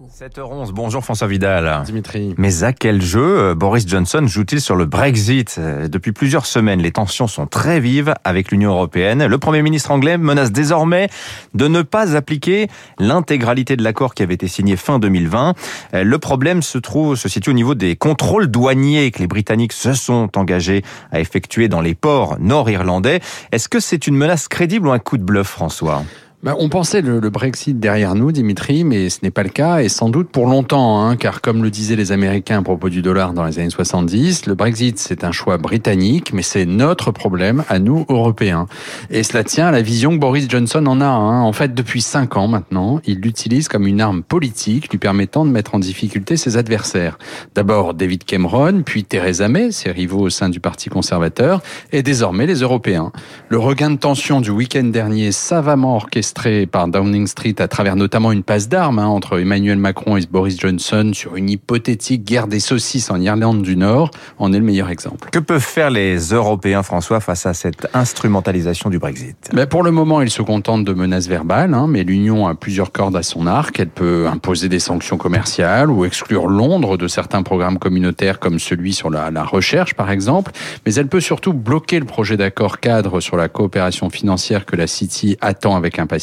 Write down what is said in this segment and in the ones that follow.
Échos. 7h11, bonjour François Vidal. Dimitri. Mais à quel jeu euh, Boris Johnson joue-t-il sur le Brexit? Euh, Depuis plusieurs semaines, les tensions sont très vives avec l'Union européenne. Le Premier ministre anglais menace désormais de ne pas appliquer l'intégralité de l'accord qui avait été signé fin 2020. Euh, Le problème se trouve, se situe au niveau des contrôles douaniers que les Britanniques se sont engagés à effectuer dans les ports nord-irlandais. Est-ce que c'est une menace crédible ou un coup de bluff, François? Bah, on pensait le, le Brexit derrière nous, Dimitri, mais ce n'est pas le cas, et sans doute pour longtemps, hein, car comme le disaient les Américains à propos du dollar dans les années 70, le Brexit c'est un choix britannique, mais c'est notre problème à nous, Européens. Et cela tient à la vision que Boris Johnson en a. Hein. En fait, depuis cinq ans maintenant, il l'utilise comme une arme politique lui permettant de mettre en difficulté ses adversaires. D'abord David Cameron, puis Theresa May, ses rivaux au sein du Parti conservateur, et désormais les Européens. Le regain de tension du week-end dernier, savamment orchestré par Downing Street à travers notamment une passe d'armes hein, entre Emmanuel Macron et Boris Johnson sur une hypothétique guerre des saucisses en Irlande du Nord, en est le meilleur exemple. Que peuvent faire les Européens, François, face à cette instrumentalisation du Brexit? Ben pour le moment, ils se contentent de menaces verbales, hein, mais l'Union a plusieurs cordes à son arc. Elle peut imposer des sanctions commerciales ou exclure Londres de certains programmes communautaires comme celui sur la, la recherche, par exemple. Mais elle peut surtout bloquer le projet d'accord cadre sur la coopération financière que la City attend avec impatience.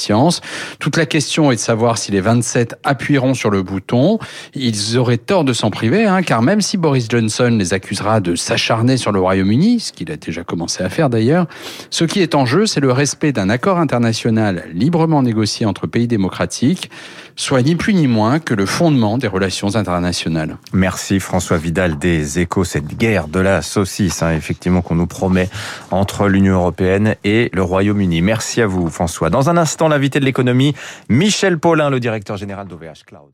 Toute la question est de savoir si les 27 appuieront sur le bouton. Ils auraient tort de s'en priver, hein, car même si Boris Johnson les accusera de s'acharner sur le Royaume-Uni, ce qu'il a déjà commencé à faire d'ailleurs, ce qui est en jeu, c'est le respect d'un accord international librement négocié entre pays démocratiques, soit ni plus ni moins que le fondement des relations internationales. Merci François Vidal des échos, cette guerre de la saucisse, hein, effectivement, qu'on nous promet entre l'Union européenne et le Royaume-Uni. Merci à vous François. Dans un instant, l'invité de l'économie, Michel Paulin, le directeur général d'OVH Cloud.